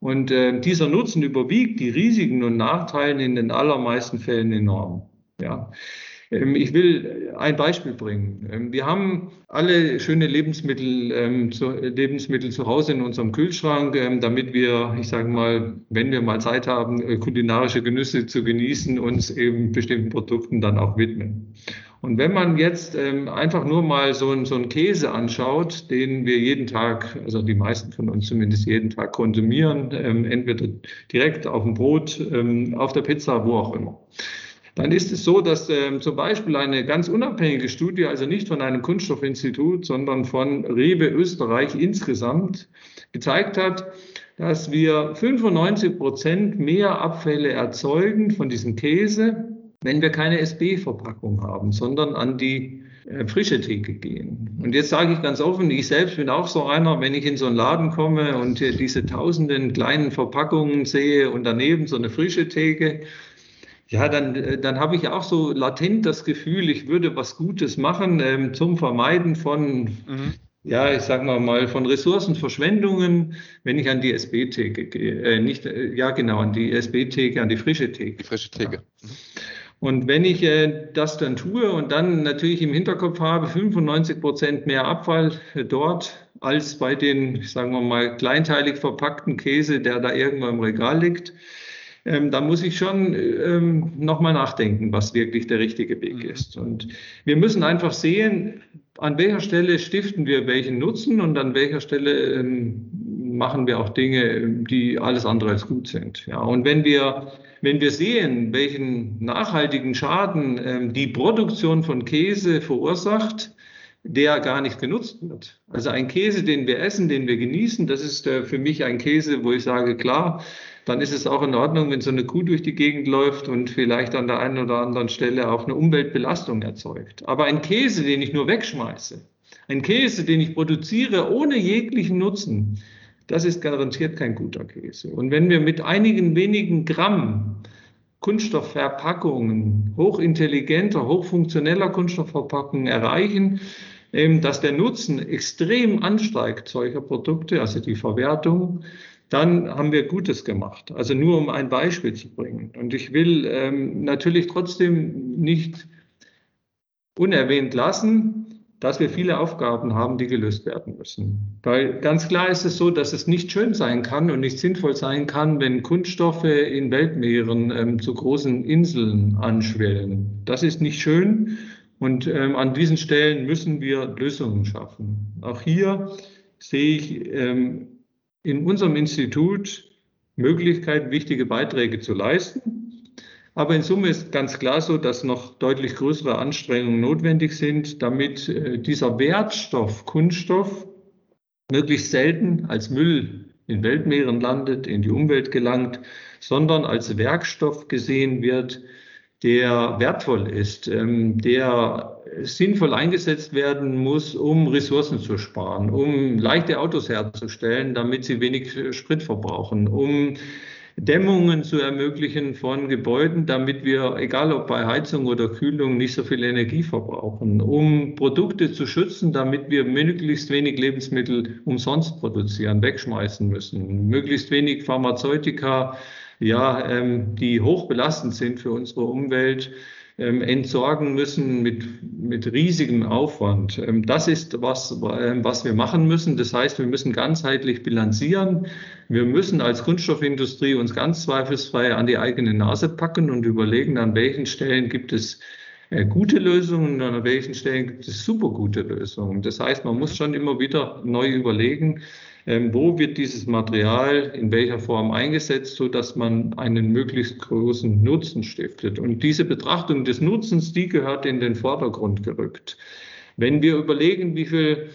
Und äh, dieser Nutzen überwiegt die Risiken und Nachteile in den allermeisten Fällen enorm. Ja. Ähm, ich will ein Beispiel bringen. Ähm, wir haben alle schöne Lebensmittel, ähm, zu, Lebensmittel zu Hause in unserem Kühlschrank, damit wir, ich sage mal, wenn wir mal Zeit haben, äh, kulinarische Genüsse zu genießen, uns eben bestimmten Produkten dann auch widmen. Und wenn man jetzt ähm, einfach nur mal so, ein, so einen Käse anschaut, den wir jeden Tag, also die meisten von uns zumindest jeden Tag konsumieren, ähm, entweder direkt auf dem Brot, ähm, auf der Pizza, wo auch immer dann ist es so, dass ähm, zum Beispiel eine ganz unabhängige Studie, also nicht von einem Kunststoffinstitut, sondern von Rewe Österreich insgesamt, gezeigt hat, dass wir 95 Prozent mehr Abfälle erzeugen von diesem Käse, wenn wir keine SB-Verpackung haben, sondern an die äh, frische Theke gehen. Und jetzt sage ich ganz offen, ich selbst bin auch so einer, wenn ich in so einen Laden komme und diese tausenden kleinen Verpackungen sehe und daneben so eine frische Theke, ja, dann, äh, dann habe ich auch so latent das Gefühl, ich würde was Gutes machen ähm, zum Vermeiden von, mhm. ja, ich sage mal, mal von Ressourcenverschwendungen, wenn ich an die SB-Theke gehe. Äh, nicht, äh, ja, genau, an die SB-Theke, an die frische Theke. Die frische Theke. Ja. Mhm. Und wenn ich äh, das dann tue und dann natürlich im Hinterkopf habe, 95 Prozent mehr Abfall dort als bei den, sagen wir mal, kleinteilig verpackten Käse, der da irgendwo im Regal liegt, ähm, da muss ich schon ähm, nochmal nachdenken, was wirklich der richtige Weg mhm. ist. Und wir müssen einfach sehen, an welcher Stelle stiften wir welchen Nutzen und an welcher Stelle ähm, machen wir auch Dinge, die alles andere als gut sind. Ja, und wenn wir wenn wir sehen, welchen nachhaltigen Schaden ähm, die Produktion von Käse verursacht, der gar nicht genutzt wird. Also ein Käse, den wir essen, den wir genießen, das ist äh, für mich ein Käse, wo ich sage, klar, dann ist es auch in Ordnung, wenn so eine Kuh durch die Gegend läuft und vielleicht an der einen oder anderen Stelle auch eine Umweltbelastung erzeugt. Aber ein Käse, den ich nur wegschmeiße, ein Käse, den ich produziere ohne jeglichen Nutzen, das ist garantiert kein guter Käse. Und wenn wir mit einigen wenigen Gramm Kunststoffverpackungen, hochintelligenter, hochfunktioneller Kunststoffverpackungen erreichen, ähm, dass der Nutzen extrem ansteigt solcher Produkte, also die Verwertung, dann haben wir Gutes gemacht. Also nur um ein Beispiel zu bringen. Und ich will ähm, natürlich trotzdem nicht unerwähnt lassen, dass wir viele Aufgaben haben, die gelöst werden müssen. Weil ganz klar ist es so, dass es nicht schön sein kann und nicht sinnvoll sein kann, wenn Kunststoffe in Weltmeeren ähm, zu großen Inseln anschwellen. Das ist nicht schön und ähm, an diesen Stellen müssen wir Lösungen schaffen. Auch hier sehe ich ähm, in unserem Institut Möglichkeiten, wichtige Beiträge zu leisten. Aber in Summe ist ganz klar so, dass noch deutlich größere Anstrengungen notwendig sind, damit äh, dieser Wertstoff Kunststoff möglichst selten als Müll in Weltmeeren landet, in die Umwelt gelangt, sondern als Werkstoff gesehen wird, der wertvoll ist, ähm, der sinnvoll eingesetzt werden muss, um Ressourcen zu sparen, um leichte Autos herzustellen, damit sie wenig Sprit verbrauchen, um Dämmungen zu ermöglichen von Gebäuden, damit wir, egal ob bei Heizung oder Kühlung, nicht so viel Energie verbrauchen, um Produkte zu schützen, damit wir möglichst wenig Lebensmittel umsonst produzieren, wegschmeißen müssen, möglichst wenig Pharmazeutika, ja, ähm, die hochbelastend sind für unsere Umwelt, ähm, entsorgen müssen mit, mit riesigem Aufwand. Ähm, das ist was, äh, was wir machen müssen. Das heißt, wir müssen ganzheitlich bilanzieren. Wir müssen als Kunststoffindustrie uns ganz zweifelsfrei an die eigene Nase packen und überlegen, an welchen Stellen gibt es äh, gute Lösungen und an welchen Stellen gibt es super gute Lösungen. Das heißt, man muss schon immer wieder neu überlegen, wo wird dieses Material in welcher Form eingesetzt, so dass man einen möglichst großen Nutzen stiftet. Und diese Betrachtung des Nutzens, die gehört in den Vordergrund gerückt. Wenn wir überlegen, wie viel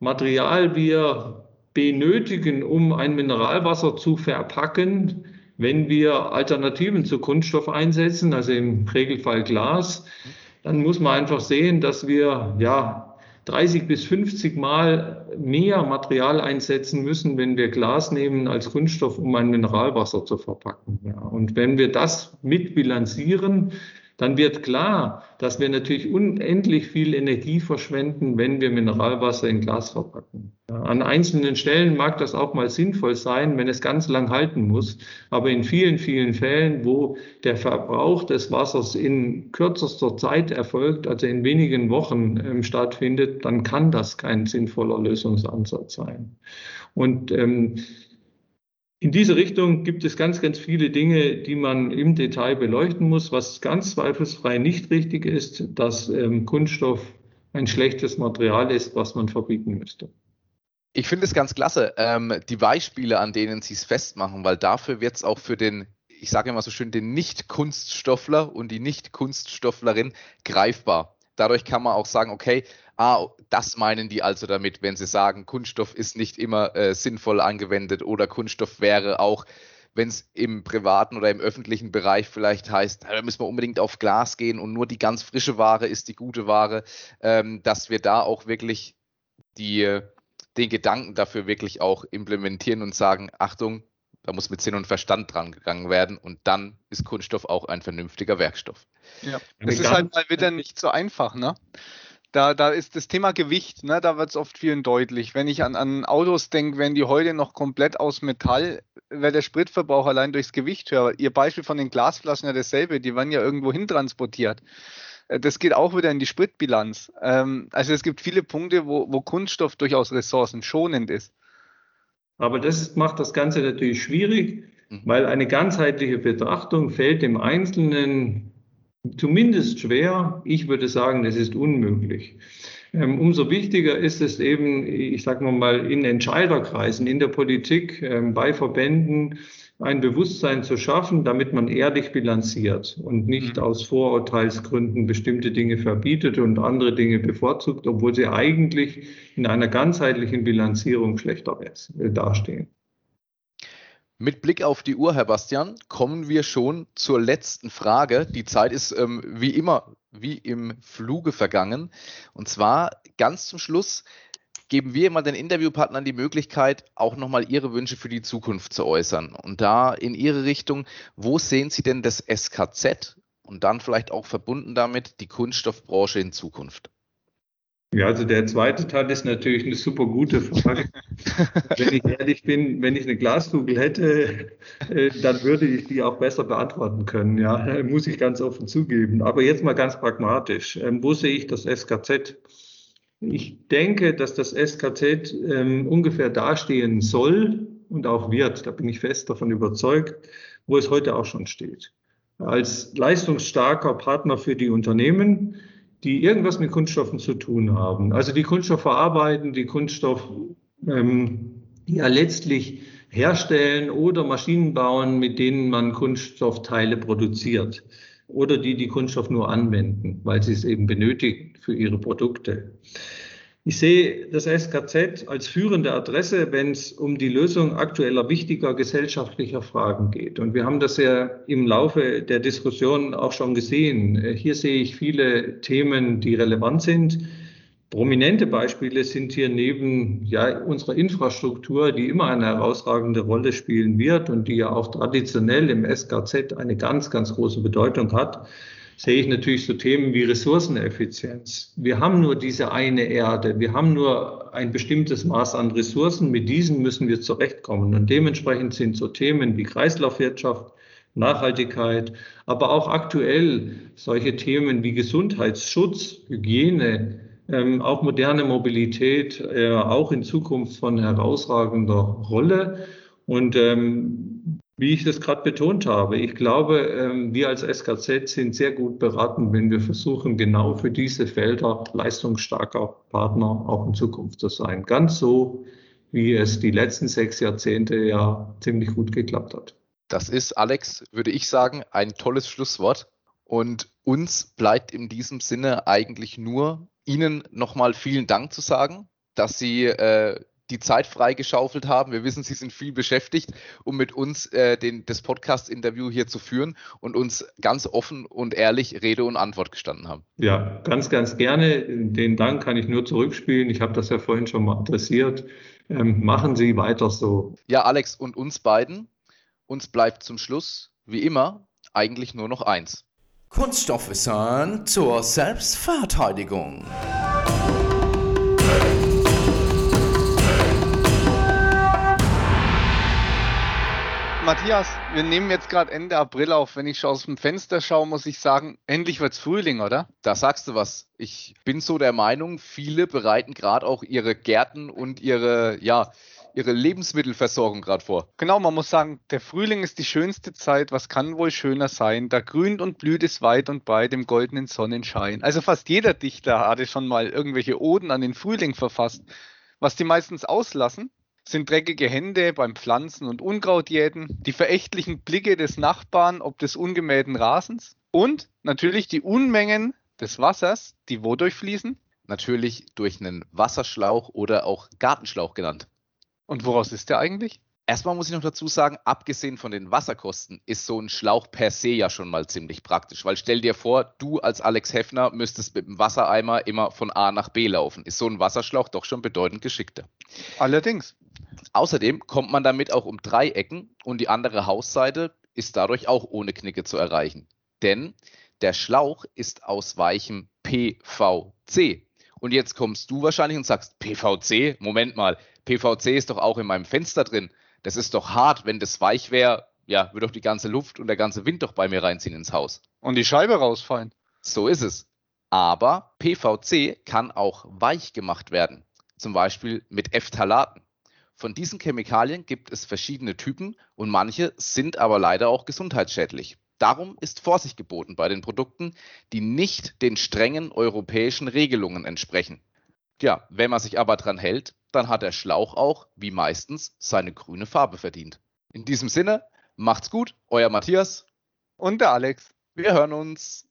Material wir benötigen, um ein Mineralwasser zu verpacken, wenn wir Alternativen zu Kunststoff einsetzen, also im Regelfall Glas, dann muss man einfach sehen, dass wir ja 30 bis 50 Mal mehr Material einsetzen müssen, wenn wir Glas nehmen als Kunststoff, um ein Mineralwasser zu verpacken. Ja, und wenn wir das mitbilanzieren, dann wird klar, dass wir natürlich unendlich viel Energie verschwenden, wenn wir Mineralwasser in Glas verpacken. An einzelnen Stellen mag das auch mal sinnvoll sein, wenn es ganz lang halten muss. Aber in vielen, vielen Fällen, wo der Verbrauch des Wassers in kürzester Zeit erfolgt, also in wenigen Wochen ähm, stattfindet, dann kann das kein sinnvoller Lösungsansatz sein. Und ähm, in diese Richtung gibt es ganz, ganz viele Dinge, die man im Detail beleuchten muss. Was ganz zweifelsfrei nicht richtig ist, dass ähm, Kunststoff ein schlechtes Material ist, was man verbieten müsste. Ich finde es ganz klasse, ähm, die Beispiele, an denen Sie es festmachen, weil dafür wird es auch für den, ich sage immer so schön, den Nicht-Kunststoffler und die Nicht-Kunststofflerin greifbar. Dadurch kann man auch sagen, okay, ah, das meinen die also damit, wenn sie sagen, Kunststoff ist nicht immer äh, sinnvoll angewendet oder Kunststoff wäre auch, wenn es im privaten oder im öffentlichen Bereich vielleicht heißt, da müssen wir unbedingt auf Glas gehen und nur die ganz frische Ware ist die gute Ware, ähm, dass wir da auch wirklich die, den Gedanken dafür wirklich auch implementieren und sagen, Achtung, da muss mit Sinn und Verstand dran gegangen werden und dann ist Kunststoff auch ein vernünftiger Werkstoff. Ja, das ist halt mal wieder nicht so einfach, ne? Da, da ist das Thema Gewicht, ne, da wird es oft vielen deutlich. Wenn ich an, an Autos denke, wenn die heute noch komplett aus Metall, wäre der Spritverbrauch allein durchs Gewicht höher. Ihr Beispiel von den Glasflaschen ja dasselbe, die werden ja irgendwo hin transportiert. Äh, das geht auch wieder in die Spritbilanz. Ähm, also es gibt viele Punkte, wo, wo Kunststoff durchaus ressourcenschonend ist. Aber das macht das Ganze natürlich schwierig, mhm. weil eine ganzheitliche Betrachtung fällt dem Einzelnen zumindest schwer. Ich würde sagen, das ist unmöglich. Ähm, umso wichtiger ist es eben, ich sage mal, in Entscheiderkreisen, in der Politik, ähm, bei Verbänden, ein Bewusstsein zu schaffen, damit man ehrlich bilanziert und nicht mhm. aus Vorurteilsgründen bestimmte Dinge verbietet und andere Dinge bevorzugt, obwohl sie eigentlich in einer ganzheitlichen Bilanzierung schlechter äh, dastehen. Mit Blick auf die Uhr, Herr Bastian, kommen wir schon zur letzten Frage. Die Zeit ist ähm, wie immer wie im Fluge vergangen. Und zwar ganz zum Schluss geben wir immer den Interviewpartnern die Möglichkeit, auch nochmal ihre Wünsche für die Zukunft zu äußern. Und da in Ihre Richtung, wo sehen Sie denn das SKZ und dann vielleicht auch verbunden damit die Kunststoffbranche in Zukunft? Ja, also der zweite Teil ist natürlich eine super gute Frage. wenn ich ehrlich bin, wenn ich eine Glaskugel hätte, äh, dann würde ich die auch besser beantworten können. Ja, muss ich ganz offen zugeben. Aber jetzt mal ganz pragmatisch. Ähm, wo sehe ich das SKZ? Ich denke, dass das SKZ ähm, ungefähr dastehen soll und auch wird. Da bin ich fest davon überzeugt, wo es heute auch schon steht. Als leistungsstarker Partner für die Unternehmen, die irgendwas mit Kunststoffen zu tun haben. Also die Kunststoff verarbeiten, die Kunststoff ähm, ja letztlich herstellen oder Maschinen bauen, mit denen man Kunststoffteile produziert oder die die Kunststoff nur anwenden, weil sie es eben benötigen für ihre Produkte. Ich sehe das SKZ als führende Adresse, wenn es um die Lösung aktueller wichtiger gesellschaftlicher Fragen geht. Und wir haben das ja im Laufe der Diskussion auch schon gesehen. Hier sehe ich viele Themen, die relevant sind. Prominente Beispiele sind hier neben ja, unserer Infrastruktur, die immer eine herausragende Rolle spielen wird und die ja auch traditionell im SKZ eine ganz, ganz große Bedeutung hat, sehe ich natürlich so Themen wie Ressourceneffizienz. Wir haben nur diese eine Erde, wir haben nur ein bestimmtes Maß an Ressourcen, mit diesen müssen wir zurechtkommen. Und dementsprechend sind so Themen wie Kreislaufwirtschaft, Nachhaltigkeit, aber auch aktuell solche Themen wie Gesundheitsschutz, Hygiene, ähm, auch moderne Mobilität, äh, auch in Zukunft von herausragender Rolle. Und ähm, wie ich das gerade betont habe, ich glaube, ähm, wir als SKZ sind sehr gut beraten, wenn wir versuchen, genau für diese Felder leistungsstarker Partner auch in Zukunft zu sein. Ganz so, wie es die letzten sechs Jahrzehnte ja ziemlich gut geklappt hat. Das ist, Alex, würde ich sagen, ein tolles Schlusswort. Und uns bleibt in diesem Sinne eigentlich nur Ihnen nochmal vielen Dank zu sagen, dass Sie äh, die Zeit freigeschaufelt haben. Wir wissen, Sie sind viel beschäftigt, um mit uns äh, den, das Podcast-Interview hier zu führen und uns ganz offen und ehrlich Rede und Antwort gestanden haben. Ja, ganz, ganz gerne. Den Dank kann ich nur zurückspielen. Ich habe das ja vorhin schon mal adressiert. Ähm, machen Sie weiter so. Ja, Alex und uns beiden. Uns bleibt zum Schluss, wie immer, eigentlich nur noch eins. Kunststoffwissern zur Selbstverteidigung. Matthias, wir nehmen jetzt gerade Ende April auf. Wenn ich aus dem Fenster schaue, muss ich sagen, endlich wird es Frühling, oder? Da sagst du was. Ich bin so der Meinung, viele bereiten gerade auch ihre Gärten und ihre, ja, ihre Lebensmittelversorgung gerade vor. Genau, man muss sagen, der Frühling ist die schönste Zeit. Was kann wohl schöner sein? Da grünt und blüht es weit und breit im goldenen Sonnenschein. Also fast jeder Dichter hatte schon mal irgendwelche Oden an den Frühling verfasst. Was die meistens auslassen, sind dreckige Hände beim Pflanzen und Unkrautjäten, die verächtlichen Blicke des Nachbarn ob des ungemähten Rasens und natürlich die Unmengen des Wassers, die wodurch fließen? Natürlich durch einen Wasserschlauch oder auch Gartenschlauch genannt. Und woraus ist der eigentlich? Erstmal muss ich noch dazu sagen, abgesehen von den Wasserkosten ist so ein Schlauch per se ja schon mal ziemlich praktisch, weil stell dir vor, du als Alex Heffner müsstest mit dem Wassereimer immer von A nach B laufen. Ist so ein Wasserschlauch doch schon bedeutend geschickter. Allerdings. Außerdem kommt man damit auch um drei Ecken und die andere Hausseite ist dadurch auch ohne Knicke zu erreichen. Denn der Schlauch ist aus weichem PVC Und jetzt kommst du wahrscheinlich und sagst, PVC, Moment mal, PVC ist doch auch in meinem Fenster drin. Das ist doch hart, wenn das weich wäre, ja, würde doch die ganze Luft und der ganze Wind doch bei mir reinziehen ins Haus. Und die Scheibe rausfallen. So ist es. Aber PVC kann auch weich gemacht werden. Zum Beispiel mit Phthalaten. Von diesen Chemikalien gibt es verschiedene Typen und manche sind aber leider auch gesundheitsschädlich. Darum ist Vorsicht geboten bei den Produkten, die nicht den strengen europäischen Regelungen entsprechen. Ja, wenn man sich aber dran hält, dann hat der Schlauch auch, wie meistens, seine grüne Farbe verdient. In diesem Sinne, macht's gut, euer Matthias und der Alex. Wir hören uns.